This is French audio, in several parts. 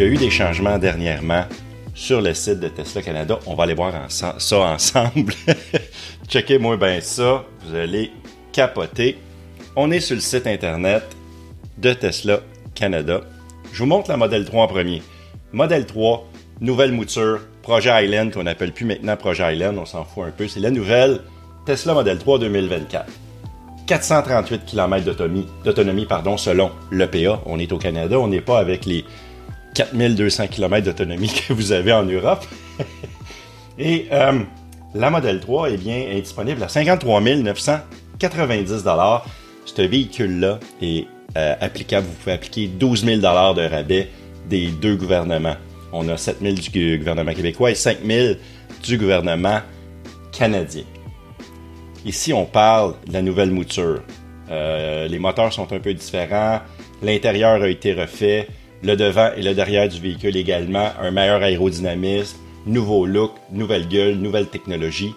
y a eu des changements dernièrement sur le site de Tesla Canada. On va aller voir ça ensemble. Checkez-moi bien ça. Vous allez capoter. On est sur le site internet de Tesla Canada. Je vous montre la Model 3 en premier. Model 3, nouvelle mouture, projet Island qu'on n'appelle plus maintenant projet Island, on s'en fout un peu. C'est la nouvelle Tesla Model 3 2024. 438 km d'autonomie, selon l'EPA. On est au Canada, on n'est pas avec les 4200 km d'autonomie que vous avez en Europe. Et euh, la Model 3 eh bien, est disponible à 53 990 Ce véhicule-là est euh, applicable. Vous pouvez appliquer 12 000 de rabais des deux gouvernements. On a 7 000 du gouvernement québécois et 5 000 du gouvernement canadien. Ici, on parle de la nouvelle mouture. Euh, les moteurs sont un peu différents. L'intérieur a été refait. Le devant et le derrière du véhicule également. Un meilleur aérodynamisme. Nouveau look, nouvelle gueule, nouvelle technologie.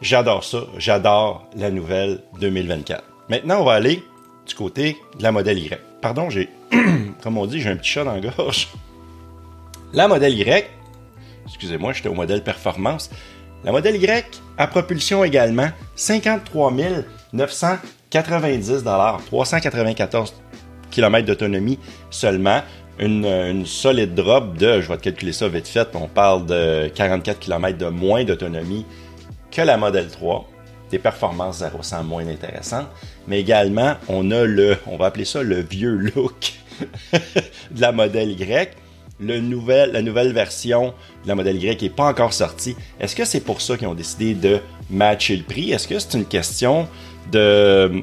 J'adore ça. J'adore la nouvelle 2024. Maintenant, on va aller du côté de la modèle Y. Pardon, j'ai, comme on dit, j'ai un petit chat dans la gorge. La modèle Y, excusez-moi, j'étais au modèle performance. La modèle Y à propulsion également, 53 990 394 km d'autonomie seulement. Une, solide drop de, je vais te calculer ça vite fait, on parle de 44 km de moins d'autonomie que la modèle 3. Des performances 0 100 moins intéressantes. Mais également, on a le, on va appeler ça le vieux look de la modèle Y le la nouvelle version de la modèle Y n'est pas encore sortie. Est-ce que c'est pour ça qu'ils ont décidé de matcher le prix? Est-ce que c'est une question de...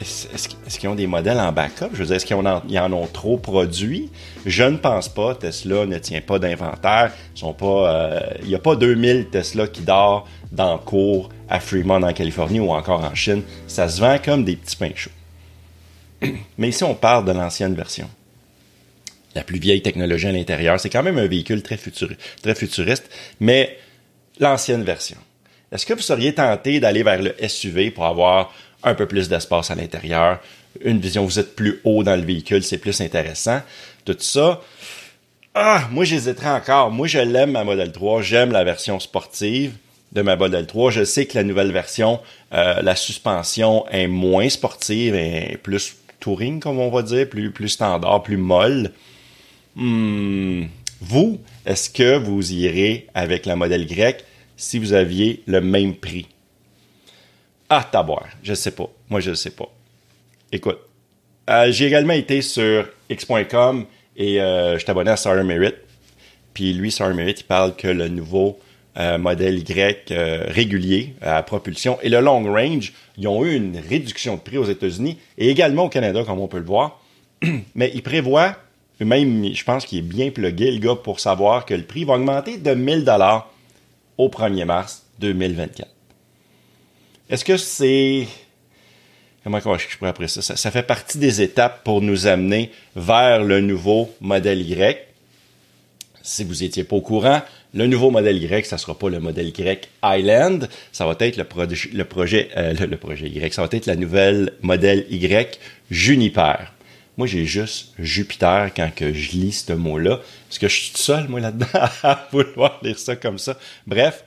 Est-ce qu'ils ont des modèles en backup? Je veux dire, est-ce qu'ils en, ont trop produit? Je ne pense pas. Tesla ne tient pas d'inventaire. Euh, il n'y a pas 2000 Tesla qui dort dans le cours à Fremont en Californie ou encore en Chine. Ça se vend comme des petits pains chauds. Mais ici, on parle de l'ancienne version la plus vieille technologie à l'intérieur. C'est quand même un véhicule très, très futuriste, mais l'ancienne version. Est-ce que vous seriez tenté d'aller vers le SUV pour avoir un peu plus d'espace à l'intérieur, une vision, vous êtes plus haut dans le véhicule, c'est plus intéressant. Tout ça, ah, moi j'hésiterais encore. Moi je l'aime ma Model 3, j'aime la version sportive de ma Model 3. Je sais que la nouvelle version, euh, la suspension est moins sportive et plus touring, comme on va dire, plus, plus standard, plus molle. Hmm, vous, est-ce que vous irez avec la modèle grecque si vous aviez le même prix? Ah, taboire, je sais pas. Moi, je sais pas. Écoute, euh, j'ai également été sur x.com et euh, je abonné à Star Merit. Puis lui, Star Merit, il parle que le nouveau euh, modèle Y régulier à propulsion et le long range, ils ont eu une réduction de prix aux États-Unis et également au Canada, comme on peut le voir. Mais il prévoit même, je pense qu'il est bien plugué, le gars, pour savoir que le prix va augmenter de 1000 dollars au 1er mars 2024. Est-ce que c'est... Comment je pourrais après ça? ça? fait partie des étapes pour nous amener vers le nouveau modèle Y. Si vous n'étiez pas au courant, le nouveau modèle Y, ça sera pas le modèle Y Island, ça va être le, le projet, euh, le projet Y, ça va être la nouvelle modèle Y Juniper. Moi, j'ai juste Jupiter quand que je lis ce mot-là, parce que je suis seul, moi, là-dedans, à vouloir lire ça comme ça? Bref,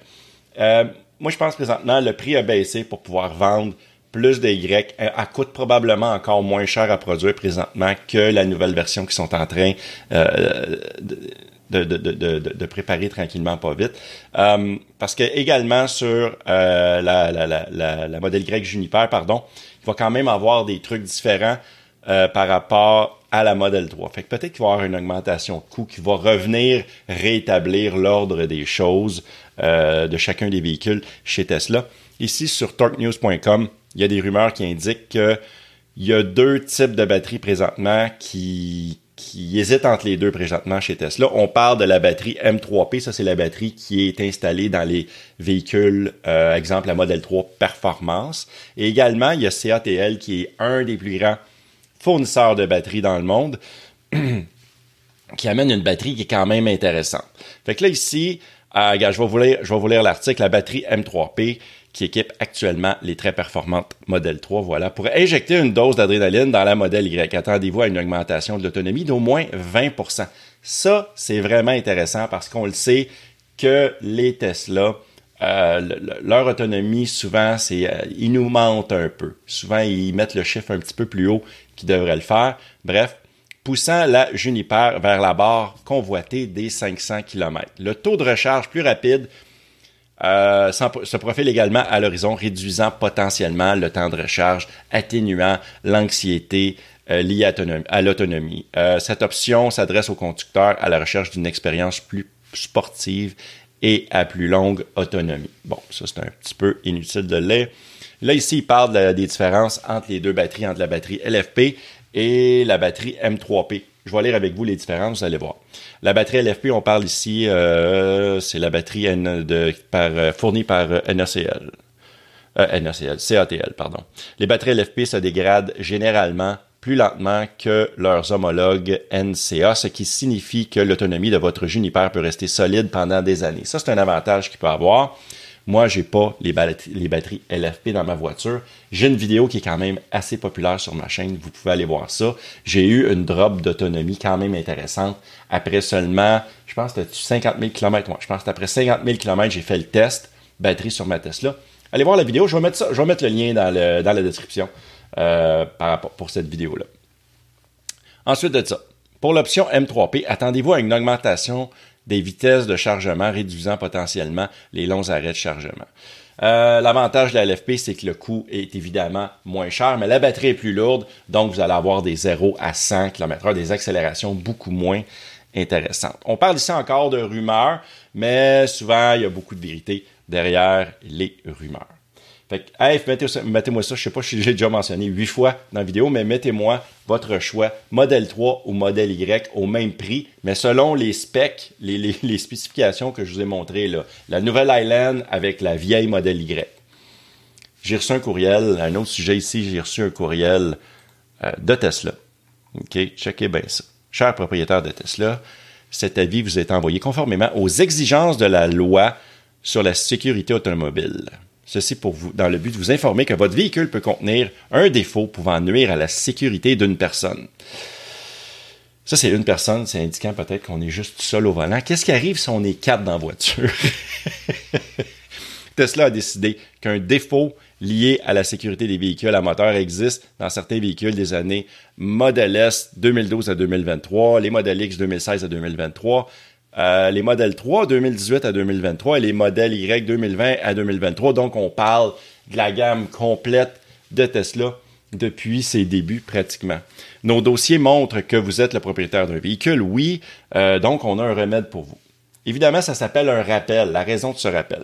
euh, moi, je pense présentement, le prix a baissé pour pouvoir vendre plus de Y. Elle, coûte probablement encore moins cher à produire présentement que la nouvelle version qu'ils sont en train euh, de, de, de, de, préparer tranquillement, pas vite. Euh, parce que également sur la, la, la, la, modèle Y Juniper, pardon, il va quand même avoir des trucs différents euh, par rapport à la Model 3. Fait que peut-être qu'il va y avoir une augmentation de coût qui va revenir rétablir l'ordre des choses euh, de chacun des véhicules chez Tesla. Ici, sur torquenews.com, il y a des rumeurs qui indiquent qu'il y a deux types de batteries présentement qui, qui hésitent entre les deux présentement chez Tesla. On parle de la batterie M3P, ça c'est la batterie qui est installée dans les véhicules, euh, exemple la Model 3 Performance. Et également, il y a CATL qui est un des plus grands fournisseur de batteries dans le monde qui amène une batterie qui est quand même intéressante. Fait que là, ici, euh, je vais vous lire, je vais vous lire l'article, la batterie M3P qui équipe actuellement les très performantes Model 3. Voilà, pour injecter une dose d'adrénaline dans la Model Y, attendez-vous à une augmentation de l'autonomie d'au moins 20% Ça, c'est vraiment intéressant parce qu'on le sait que les Tesla, euh, leur autonomie, souvent, c'est euh, ils nous mentent un peu. Souvent, ils mettent le chiffre un petit peu plus haut qu'ils devraient le faire. Bref, poussant la Juniper vers la barre convoitée des 500 km. Le taux de recharge plus rapide euh, se profile également à l'horizon, réduisant potentiellement le temps de recharge, atténuant l'anxiété liée à l'autonomie. Cette option s'adresse aux conducteurs à la recherche d'une expérience plus sportive et à plus longue autonomie. Bon, ça c'est un petit peu inutile de le lire. Là, ici, il parle des différences entre les deux batteries, entre la batterie LFP et la batterie M3P. Je vais lire avec vous les différences, vous allez voir. La batterie LFP, on parle ici, euh, c'est la batterie euh, fournie par euh, NACL. Euh, NACL, CATL, pardon. Les batteries LFP se dégradent généralement plus lentement que leurs homologues NCA, ce qui signifie que l'autonomie de votre Juniper peut rester solide pendant des années. Ça, c'est un avantage qu'il peut avoir. Moi, j'ai pas les, batteries LFP dans ma voiture. J'ai une vidéo qui est quand même assez populaire sur ma chaîne. Vous pouvez aller voir ça. J'ai eu une drop d'autonomie quand même intéressante. Après seulement, je pense que c'était 50 000 km. je pense qu'après 50 000 km, j'ai fait le test batterie sur ma Tesla. Allez voir la vidéo. Je vais mettre le lien dans, la description euh, pour cette vidéo-là. Ensuite de ça, pour l'option M3P, attendez-vous à une augmentation des vitesses de chargement, réduisant potentiellement les longs arrêts de chargement. Euh, l'avantage de la LFP, c'est que le coût est évidemment moins cher, mais la batterie est plus lourde, donc vous allez avoir des 0 à 100 km/h, des accélérations beaucoup moins intéressantes. On parle ici encore de rumeurs, mais souvent, il y a beaucoup de vérité derrière les rumeurs. Fait que, mettez-moi ça, je sais pas si j'ai déjà mentionné huit fois dans la vidéo, mais mettez-moi votre choix, modèle 3 ou modèle Y au même prix, mais selon les specs, les, spécifications que je vous ai montrées là. La nouvelle Island avec la vieille modèle Y. J'ai reçu un courriel, un autre sujet ici, j'ai reçu un courriel euh, de Tesla. OK, checkez bien ça. Cher propriétaire de Tesla, cet avis vous est envoyé conformément aux exigences de la loi sur la sécurité automobile. Ceci pour vous, dans le but de vous informer que votre véhicule peut contenir un défaut pouvant nuire à la sécurité d'une personne. Ça, c'est une personne, c'est indiquant peut-être qu'on est juste seul au volant. Qu'est-ce qui arrive si on est quatre dans la voiture? Tesla a décidé qu'un défaut lié à la sécurité des véhicules à moteur existe dans certains véhicules des années Model S 2012 à 2023, les Model X 2016 à 2023, euh, les modèles 3 2018 à 2023 et les modèles Y 2020 à 2023. Donc, on parle de la gamme complète de Tesla depuis ses débuts pratiquement. Nos dossiers montrent que vous êtes le propriétaire d'un véhicule, oui, euh, donc on a un remède pour vous. Évidemment, ça s'appelle un rappel, la raison de ce rappel.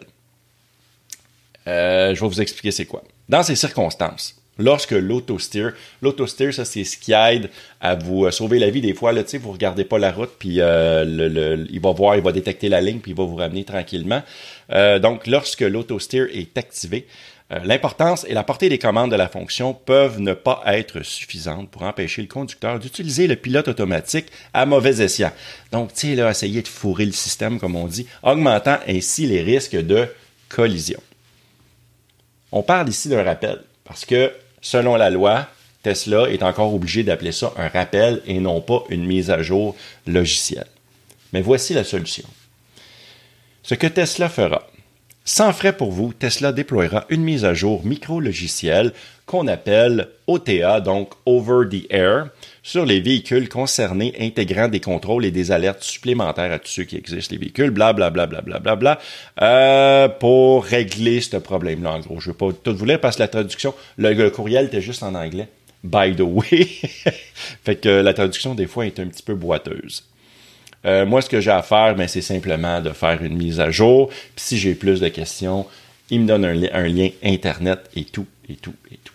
Euh, je vais vous expliquer c'est quoi. Dans ces circonstances, lorsque l'auto-steer, l'auto-steer, ça, c'est ce qui aide à vous euh, sauver la vie. Des fois, là, vous regardez pas la route, puis euh, le, il va voir, il va détecter la ligne, puis il va vous ramener tranquillement. Euh, donc, lorsque l'auto-steer est activé, L'importance et la portée des commandes de la fonction peuvent ne pas être suffisantes pour empêcher le conducteur d'utiliser le pilote automatique à mauvais escient. Donc, tu sais, là, de fourrer le système, comme on dit, augmentant ainsi les risques de collision. On parle ici d'un rappel, parce que selon la loi, Tesla est encore obligé d'appeler ça un rappel et non pas une mise à jour logicielle. Mais voici la solution. Ce que Tesla fera. Sans frais pour vous, Tesla déploiera une mise à jour micro-logicielle qu'on appelle OTA, donc Over the Air, sur les véhicules concernés intégrant des contrôles et des alertes supplémentaires à tous ceux qui existent, les véhicules, blablabla, bla, bla, bla, bla, euh, pour régler ce problème-là, en gros. Je ne vais pas tout vous lire parce que la traduction, le, courriel était juste en anglais. By the way. fait que la traduction, des fois, est un petit peu boiteuse. Euh, moi, ce que j'ai à faire, ben, c'est simplement de faire une mise à jour. Puis si j'ai plus de questions, il me donne un, lien Internet et tout, et tout, et tout.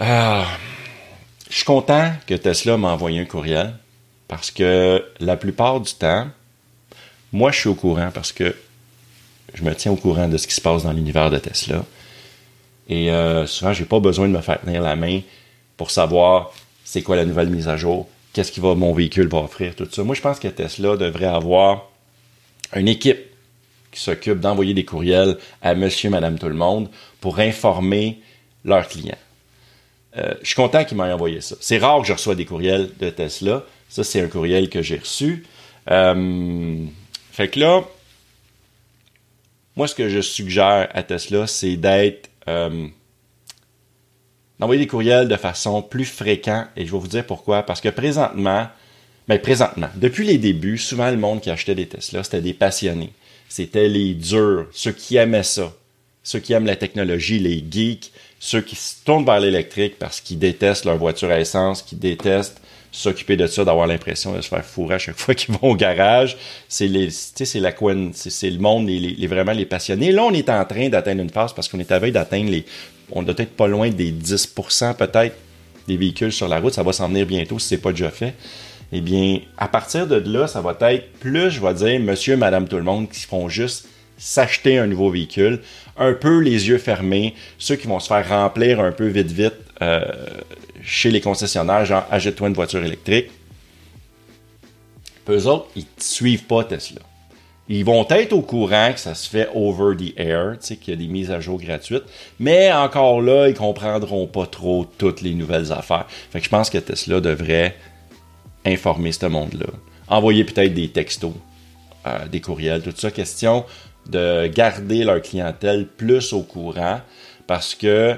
Ah. Je suis content que Tesla m'a envoyé un courriel parce que la plupart du temps, moi, je suis au courant parce que je me tiens au courant de ce qui se passe dans l'univers de Tesla. Et euh, souvent, j'ai pas besoin de me faire tenir la main pour savoir c'est quoi la nouvelle mise à jour, qu'est-ce que mon véhicule va offrir, tout ça. Moi, je pense que Tesla devrait avoir une équipe qui s'occupent d'envoyer des courriels à monsieur, madame, tout le monde pour informer leurs clients. Euh, je suis content qu'ils m'aient envoyé ça. C'est rare que je reçois des courriels de Tesla. Ça, c'est un courriel que j'ai reçu. Euh, fait que là, moi, ce que je suggère à Tesla, c'est d'être euh, d'envoyer des courriels de façon plus fréquente. Et je vais vous dire pourquoi. Parce que présentement, mais ben, présentement, depuis les débuts, souvent le monde qui achetait des Tesla, c'était des passionnés. C'était les durs, ceux qui aimaient ça, ceux qui aiment la technologie, les geeks, ceux qui se tournent vers l'électrique parce qu'ils détestent leur voiture à essence, qui détestent s'occuper de ça, d'avoir l'impression de se faire fourrer à chaque fois qu'ils vont au garage. C'est les, c'est le monde, les, les, vraiment les passionnés. Là, on est en train d'atteindre une phase parce qu'on est à veille d'atteindre les, on doit être pas loin des 10% peut-être des véhicules sur la route. Ça va s'en venir bientôt si c'est pas déjà fait. Eh bien, à partir de là, ça va être plus, je vais dire, monsieur, madame, tout le monde qui font juste s'acheter un nouveau véhicule, un peu les yeux fermés, ceux qui vont se faire remplir un peu vite vite euh, chez les concessionnaires, genre achète-toi une voiture électrique. Peu autres, ils ne suivent pas Tesla. Ils vont être au courant que ça se fait over the air, qu'il y a des mises à jour gratuites, mais encore là, ils comprendront pas trop toutes les nouvelles affaires. Fait que je pense que Tesla devrait informer ce monde-là. Envoyer peut-être des textos, euh, des courriels, tout ça. Question de garder leur clientèle plus au courant parce que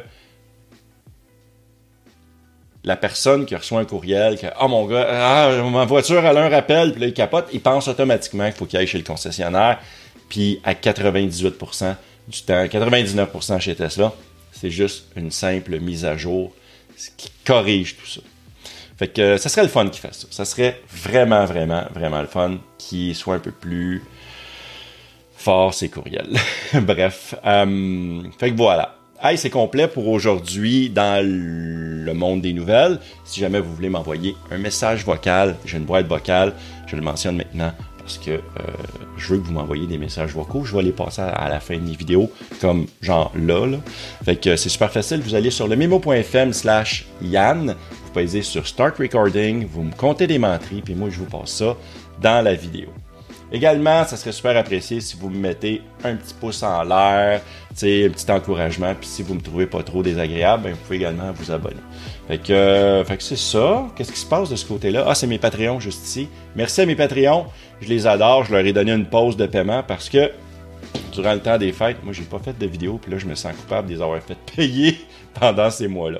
la personne qui reçoit un courriel, que, oh mon gars, ah, ma voiture a un rappel, puis là, il capote, il pense automatiquement qu'il faut qu'il aille chez le concessionnaire. Puis à 98% du temps, 99% chez Tesla, c'est juste une simple mise à jour qui corrige tout ça. Fait que ça serait le fun qu'il fasse ça. Ça serait vraiment, vraiment, vraiment le fun qu'il soit un peu plus fort ses courriels. Bref. Euh, fait que voilà. Hey, c'est complet pour aujourd'hui dans le monde des nouvelles. Si jamais vous voulez m'envoyer un message vocal, j'ai une boîte vocale, je le mentionne maintenant parce que euh, je veux que vous m'envoyiez des messages vocaux. Je vais les passer à la fin des vidéos, comme genre là. Fait que c'est super facile. Vous allez sur le memo.fm slash Yann. Vous pouvez sur Start Recording. Vous me comptez des menteries, puis moi, je vous passe ça dans la vidéo. Également, ça serait super apprécié si vous me mettez un petit pouce en l'air, un petit encouragement. Puis si vous me trouvez pas trop désagréable, ben, vous pouvez également vous abonner. Fait que, euh, fait que c'est ça. Qu'est-ce qui se passe de ce côté-là? Ah, c'est mes Patreons juste ici. Merci à mes Patreons. Je les adore. Je leur ai donné une pause de paiement parce que durant le temps des fêtes, moi, j'ai pas fait de vidéo. Puis là, je me sens coupable de les avoir fait payer pendant ces mois-là.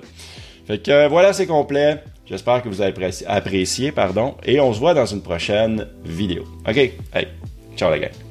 Fait que euh, voilà, c'est complet. J'espère que vous avez apprécié, pardon, et on se voit dans une prochaine vidéo. OK? Hey, ciao la gang.